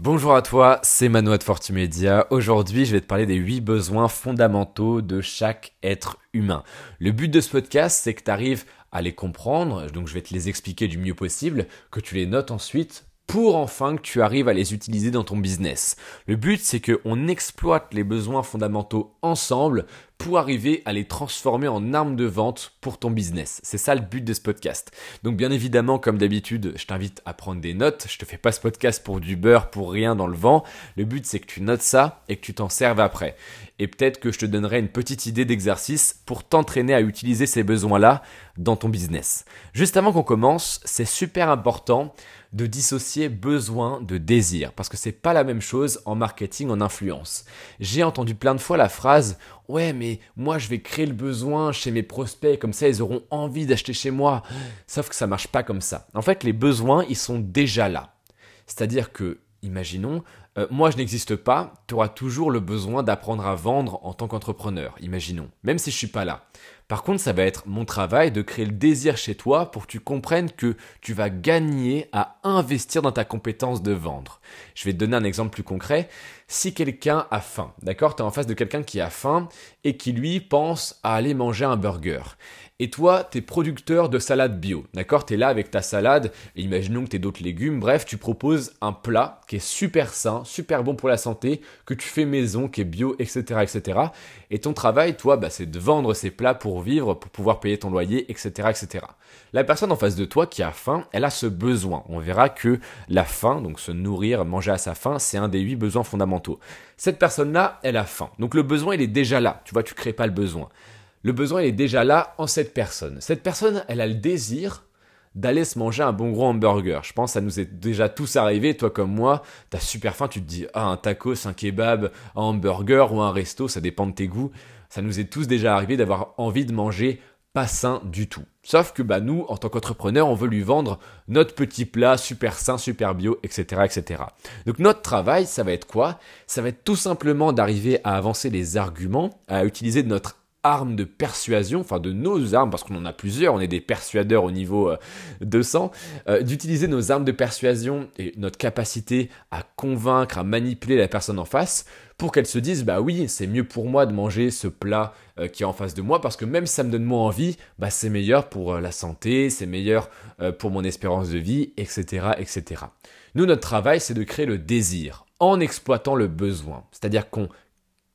Bonjour à toi, c'est Manoa de Fortimedia. Aujourd'hui, je vais te parler des 8 besoins fondamentaux de chaque être humain. Le but de ce podcast, c'est que tu arrives à les comprendre, donc je vais te les expliquer du mieux possible, que tu les notes ensuite pour enfin que tu arrives à les utiliser dans ton business. Le but, c'est qu'on exploite les besoins fondamentaux ensemble pour arriver à les transformer en armes de vente pour ton business. C'est ça le but de ce podcast. Donc bien évidemment, comme d'habitude, je t'invite à prendre des notes. Je te fais pas ce podcast pour du beurre, pour rien dans le vent. Le but, c'est que tu notes ça et que tu t'en serves après. Et peut-être que je te donnerai une petite idée d'exercice pour t'entraîner à utiliser ces besoins-là dans ton business. Juste avant qu'on commence, c'est super important de dissocier besoin de désir parce que c'est pas la même chose en marketing en influence. J'ai entendu plein de fois la phrase "Ouais, mais moi je vais créer le besoin chez mes prospects comme ça ils auront envie d'acheter chez moi." Sauf que ça marche pas comme ça. En fait, les besoins, ils sont déjà là. C'est-à-dire que imaginons euh, moi je n'existe pas, tu auras toujours le besoin d'apprendre à vendre en tant qu'entrepreneur, imaginons, même si je suis pas là. Par contre, ça va être mon travail de créer le désir chez toi pour que tu comprennes que tu vas gagner à investir dans ta compétence de vendre. Je vais te donner un exemple plus concret. Si quelqu'un a faim, d'accord Tu es en face de quelqu'un qui a faim et qui lui pense à aller manger un burger. Et toi, tu es producteur de salade bio, d'accord Tu es là avec ta salade, et imaginons que tu d'autres légumes, bref, tu proposes un plat qui est super sain, super bon pour la santé, que tu fais maison, qui est bio, etc. etc. Et ton travail, toi, bah, c'est de vendre ces plats pour vivre, pour pouvoir payer ton loyer, etc., etc. La personne en face de toi qui a faim, elle a ce besoin. On verra que la faim, donc se nourrir, manger à sa faim, c'est un des huit besoins fondamentaux. Cette personne-là, elle a faim. Donc le besoin, il est déjà là. Tu vois, tu crées pas le besoin le besoin est déjà là en cette personne. Cette personne, elle a le désir d'aller se manger un bon gros hamburger. Je pense que ça nous est déjà tous arrivé, toi comme moi, t'as super faim, tu te dis, ah, un tacos, un kebab, un hamburger ou un resto, ça dépend de tes goûts. Ça nous est tous déjà arrivé d'avoir envie de manger pas sain du tout. Sauf que bah nous, en tant qu'entrepreneur, on veut lui vendre notre petit plat super sain, super bio, etc., etc. Donc notre travail, ça va être quoi? Ça va être tout simplement d'arriver à avancer les arguments, à utiliser notre armes de persuasion, enfin de nos armes, parce qu'on en a plusieurs, on est des persuadeurs au niveau 200, euh, euh, d'utiliser nos armes de persuasion et notre capacité à convaincre, à manipuler la personne en face pour qu'elle se dise bah oui c'est mieux pour moi de manger ce plat euh, qui est en face de moi parce que même si ça me donne moins envie bah c'est meilleur pour la santé c'est meilleur pour mon espérance de vie etc etc nous notre travail c'est de créer le désir en exploitant le besoin. C'est à dire qu'on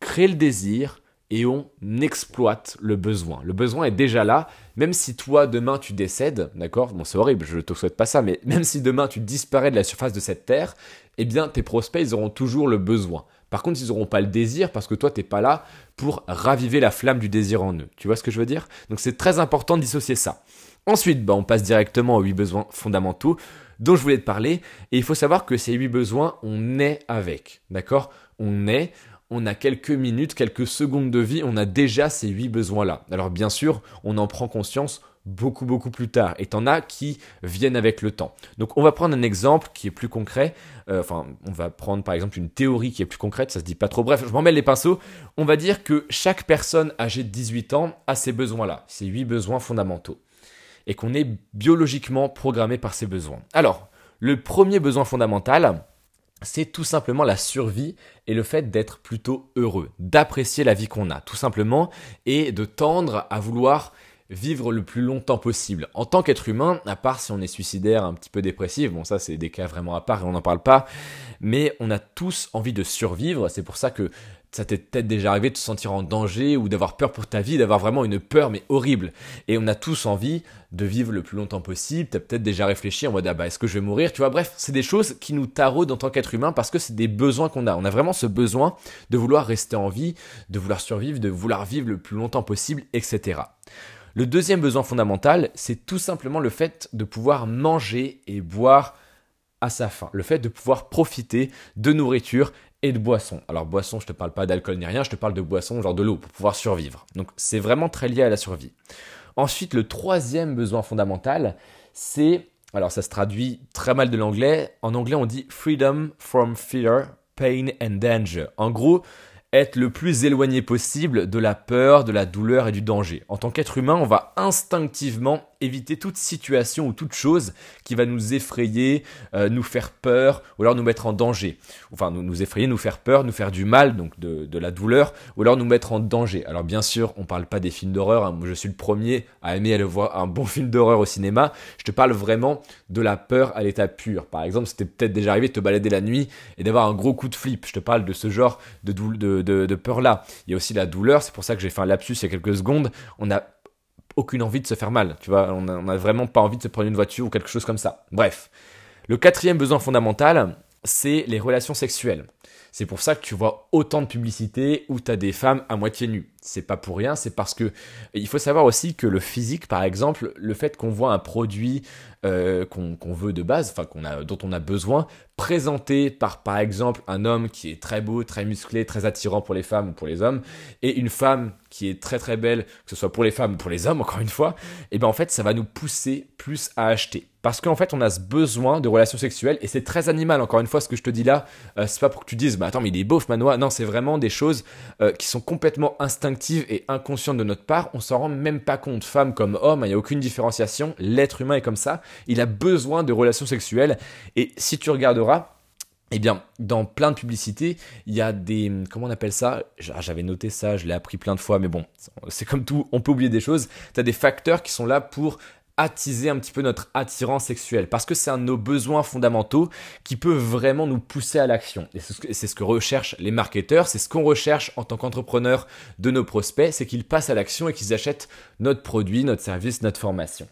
crée le désir et on exploite le besoin. Le besoin est déjà là, même si toi demain tu décèdes, d'accord? Bon, c'est horrible, je ne te souhaite pas ça, mais même si demain tu disparais de la surface de cette terre, eh bien tes prospects ils auront toujours le besoin. Par contre, ils n'auront pas le désir parce que toi t'es pas là pour raviver la flamme du désir en eux. Tu vois ce que je veux dire? Donc c'est très important de dissocier ça. Ensuite, bah, on passe directement aux huit besoins fondamentaux dont je voulais te parler. Et il faut savoir que ces huit besoins, on est avec. D'accord? On est, on a quelques minutes, quelques secondes de vie, on a déjà ces huit besoins-là. Alors bien sûr, on en prend conscience beaucoup beaucoup plus tard. Et t'en as qui viennent avec le temps. Donc on va prendre un exemple qui est plus concret. Euh, enfin, on va prendre par exemple une théorie qui est plus concrète, ça se dit pas trop. Bref, je m'en mêle les pinceaux. On va dire que chaque personne âgée de 18 ans a ces besoins-là, ces huit besoins fondamentaux. Et qu'on est biologiquement programmé par ces besoins. Alors, le premier besoin fondamental, c'est tout simplement la survie et le fait d'être plutôt heureux, d'apprécier la vie qu'on a, tout simplement, et de tendre à vouloir vivre le plus longtemps possible. En tant qu'être humain, à part si on est suicidaire, un petit peu dépressif, bon ça c'est des cas vraiment à part et on n'en parle pas, mais on a tous envie de survivre, c'est pour ça que ça t'est peut-être déjà arrivé de te sentir en danger ou d'avoir peur pour ta vie, d'avoir vraiment une peur mais horrible. Et on a tous envie de vivre le plus longtemps possible. T'as peut-être déjà réfléchi en mode ah bah est-ce que je vais mourir? Tu vois, bref, c'est des choses qui nous taraudent en tant qu'être humain parce que c'est des besoins qu'on a. On a vraiment ce besoin de vouloir rester en vie, de vouloir survivre, de vouloir vivre le plus longtemps possible, etc. Le deuxième besoin fondamental, c'est tout simplement le fait de pouvoir manger et boire à sa faim. Le fait de pouvoir profiter de nourriture et de boisson. Alors boisson, je te parle pas d'alcool ni rien, je te parle de boisson, genre de l'eau, pour pouvoir survivre. Donc c'est vraiment très lié à la survie. Ensuite, le troisième besoin fondamental, c'est, alors ça se traduit très mal de l'anglais, en anglais on dit freedom from fear, pain and danger. En gros, être le plus éloigné possible de la peur, de la douleur et du danger. En tant qu'être humain, on va instinctivement éviter toute situation ou toute chose qui va nous effrayer, euh, nous faire peur ou alors nous mettre en danger. Enfin, nous, nous effrayer, nous faire peur, nous faire du mal, donc de, la douleur, ou alors nous mettre en danger. Alors bien sûr, on parle pas des films d'horreur, hein. je suis le premier à aimer aller voir un bon film d'horreur au cinéma, je te parle vraiment de la peur à l'état pur. Par exemple, c'était peut-être déjà arrivé de te balader la nuit et d'avoir un gros coup de flip. Je te parle de ce genre de, de, peur-là. Il y a aussi la douleur, c'est pour ça que j'ai fait un lapsus il y a quelques secondes. On n'a aucune envie de se faire mal, tu vois, on n'a vraiment pas envie de se prendre une voiture ou quelque chose comme ça. Bref. Le quatrième besoin fondamental, c'est les relations sexuelles. C'est pour ça que tu vois autant de publicités où tu as des femmes à moitié nues. C'est pas pour rien, c'est parce que il faut savoir aussi que le physique, par exemple, le fait qu'on voit un produit euh, qu'on veut de base, enfin qu'on a, dont on a besoin, présenté par par exemple un homme qui est très beau, très musclé, très attirant pour les femmes ou pour les hommes, et une femme qui est très très belle, que ce soit pour les femmes ou pour les hommes, encore une fois, et ben en fait ça va nous pousser plus à acheter. Parce qu'en fait on a ce besoin de relations sexuelles, et c'est très animal, encore une fois ce que je te dis là, euh, c'est pas pour que tu dises, bah attends mais il est beau Manoa, non c'est vraiment des choses euh, qui sont complètement instinctives et inconscientes de notre part, on s'en rend même pas compte, femme comme homme, il n'y a aucune différenciation, l'être humain est comme ça, il a besoin de relations sexuelles, et si tu regarderas, eh bien, dans plein de publicités, il y a des... Comment on appelle ça? Ah, J'avais noté ça, je l'ai appris plein de fois, mais bon, c'est comme tout, on peut oublier des choses. Tu as des facteurs qui sont là pour attiser un petit peu notre attirance sexuelle parce que c'est un de nos besoins fondamentaux qui peut vraiment nous pousser à l'action et c'est ce que recherchent les marketeurs c'est ce qu'on recherche en tant qu'entrepreneur de nos prospects c'est qu'ils passent à l'action et qu'ils achètent notre produit notre service notre formation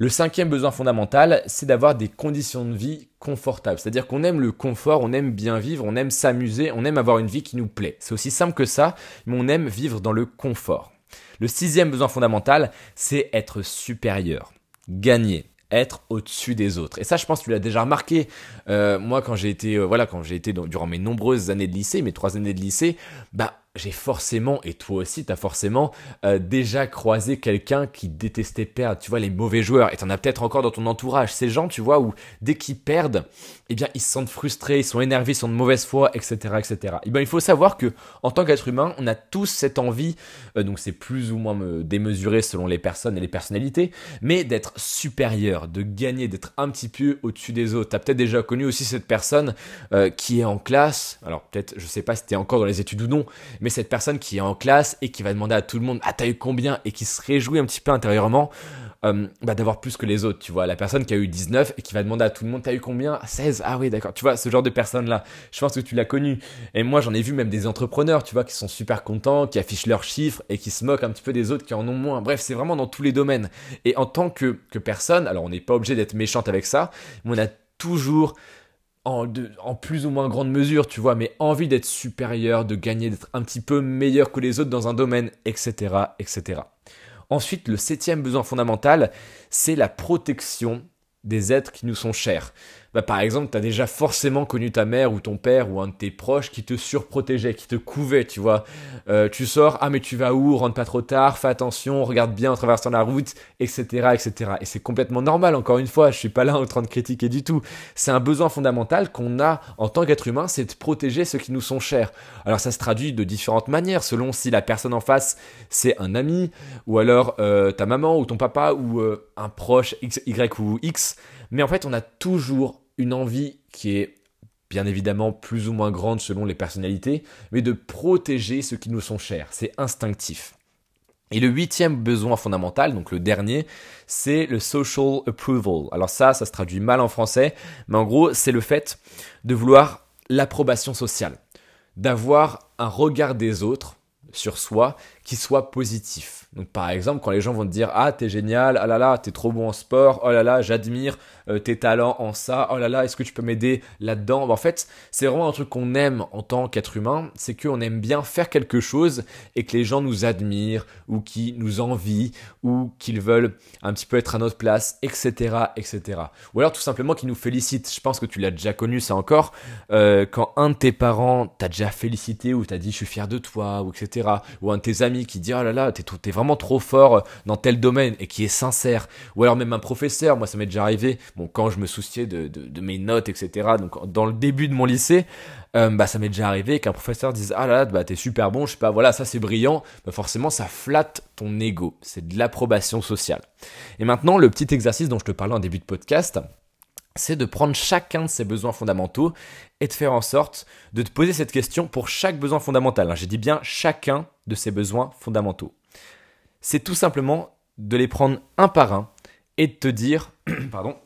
le cinquième besoin fondamental, c'est d'avoir des conditions de vie confortables. C'est-à-dire qu'on aime le confort, on aime bien vivre, on aime s'amuser, on aime avoir une vie qui nous plaît. C'est aussi simple que ça, mais on aime vivre dans le confort. Le sixième besoin fondamental, c'est être supérieur, gagner être au-dessus des autres. Et ça, je pense que tu l'as déjà remarqué. Euh, moi, quand j'ai été, euh, voilà, quand j'ai été durant mes nombreuses années de lycée, mes trois années de lycée, bah, j'ai forcément, et toi aussi, t'as forcément euh, déjà croisé quelqu'un qui détestait perdre, tu vois, les mauvais joueurs. Et t'en as peut-être encore dans ton entourage. Ces gens, tu vois, où dès qu'ils perdent, eh bien, ils se sentent frustrés, ils sont énervés, ils sont de mauvaise foi, etc., etc. Eh bien, il faut savoir que, en tant qu'être humain, on a tous cette envie, euh, donc c'est plus ou moins démesuré selon les personnes et les personnalités, mais d'être supérieur, de gagner, d'être un petit peu au-dessus des autres. T'as peut-être déjà connu aussi cette personne euh, qui est en classe, alors peut-être, je sais pas si t'es encore dans les études ou non, mais cette personne qui est en classe et qui va demander à tout le monde, ah t'as eu combien? Et qui se réjouit un petit peu intérieurement euh, bah, d'avoir plus que les autres, tu vois. La personne qui a eu 19 et qui va demander à tout le monde, t'as eu combien? 16 Ah oui, d'accord. Tu vois, ce genre de personne-là, je pense que tu l'as connu. Et moi, j'en ai vu même des entrepreneurs, tu vois, qui sont super contents, qui affichent leurs chiffres et qui se moquent un petit peu des autres qui en ont moins. Bref, c'est vraiment dans tous les domaines. Et en tant que, que personne, alors on n'est pas obligé d'être méchante avec ça, mais on a toujours en, plus ou moins grande mesure, tu vois, mais envie d'être supérieur, de gagner, d'être un petit peu meilleur que les autres dans un domaine, etc., etc. Ensuite, le septième besoin fondamental, c'est la protection des êtres qui nous sont chers. Bah, par exemple, tu as déjà forcément connu ta mère ou ton père ou un de tes proches qui te surprotégeait, qui te couvait, tu vois. Euh, tu sors, ah mais tu vas où? Rentre pas trop tard, fais attention, regarde bien en traversant la route, etc. etc. Et c'est complètement normal, encore une fois, je suis pas là en train de critiquer du tout. C'est un besoin fondamental qu'on a en tant qu'être humain, c'est de protéger ceux qui nous sont chers. Alors ça se traduit de différentes manières, selon si la personne en face c'est un ami, ou alors euh, ta maman ou ton papa, ou euh, un proche X, Y ou X. Mais en fait, on a toujours une envie qui est bien évidemment plus ou moins grande selon les personnalités, mais de protéger ceux qui nous sont chers. C'est instinctif. Et le huitième besoin fondamental, donc le dernier, c'est le social approval. Alors ça, ça se traduit mal en français, mais en gros, c'est le fait de vouloir l'approbation sociale, d'avoir un regard des autres sur soi qui soit positif. Donc par exemple, quand les gens vont te dire ah t'es génial, ah là là t'es trop bon en sport, oh là là j'admire euh, tes talents en ça, oh là là est-ce que tu peux m'aider là-dedans? Bah, En fait, c'est vraiment un truc qu'on aime en tant qu'être humain, c'est qu'on aime bien faire quelque chose et que les gens nous admirent ou qui nous envient ou qu'ils veulent un petit peu être à notre place, etc., etc. Ou alors tout simplement qu'ils nous félicitent. Je pense que tu l'as déjà connu ça encore euh, quand un de tes parents t'a déjà félicité ou t'a dit je suis fier de toi ou etc. Ou un de tes amis qui dit oh là là, t'es, vraiment trop fort dans tel domaine et qui est sincère. Ou alors même un professeur, moi ça m'est déjà arrivé, bon, quand je me souciais de, de, mes notes, etc., donc dans le début de mon lycée, euh, bah ça m'est déjà arrivé qu'un professeur dise ah là là, bah t'es super bon, je sais pas, voilà, ça c'est brillant, bah forcément ça flatte ton ego, c'est de l'approbation sociale. Et maintenant, le petit exercice dont je te parlais en début de podcast, c'est de prendre chacun de ces besoins fondamentaux et de faire en sorte de te poser cette question pour chaque besoin fondamental. Hein. J'ai dit bien chacun de ces besoins fondamentaux. C'est tout simplement de les prendre un par un et de te dire, pardon,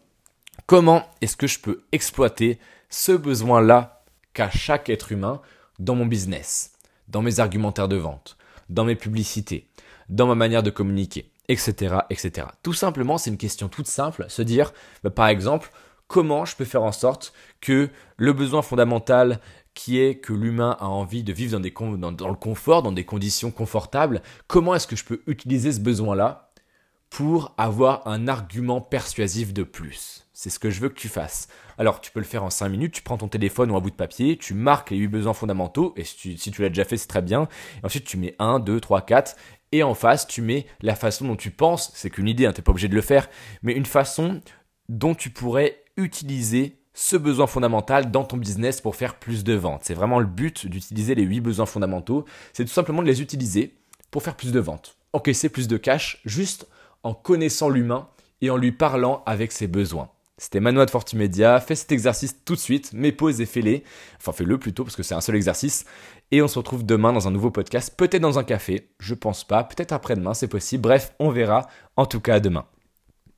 comment est-ce que je peux exploiter ce besoin-là qu'a chaque être humain dans mon business, dans mes argumentaires de vente, dans mes publicités, dans ma manière de communiquer, etc., etc. Tout simplement, c'est une question toute simple, se dire, bah, par exemple, comment je peux faire en sorte que le besoin fondamental qui est que l'humain a envie de vivre dans, le confort, dans des conditions confortables, comment est-ce que je peux utiliser ce besoin-là pour avoir un argument persuasif de plus? C'est ce que je veux que tu fasses. Alors, tu peux le faire en 5 minutes, tu prends ton téléphone ou un bout de papier, tu marques les 8 besoins fondamentaux, et si tu, l'as déjà fait, c'est très bien. Et ensuite, tu mets 1, 2, 3, 4, et en face, tu mets la façon dont tu penses, c'est qu'une idée, hein, tu n'es pas obligé de le faire, mais une façon dont tu pourrais utiliser ce besoin fondamental dans ton business pour faire plus de ventes. C'est vraiment le but d'utiliser les 8 besoins fondamentaux, c'est tout simplement de les utiliser pour faire plus de ventes. Encaisser plus de cash juste en connaissant l'humain et en lui parlant avec ses besoins. C'était Manoa de Fortimedia, fais cet exercice tout de suite, mets pause et fais-les. Enfin fais-le plutôt parce que c'est un seul exercice. Et on se retrouve demain dans un nouveau podcast, peut-être dans un café, je pense pas, peut-être après-demain, c'est possible. Bref, on verra. En tout cas, demain.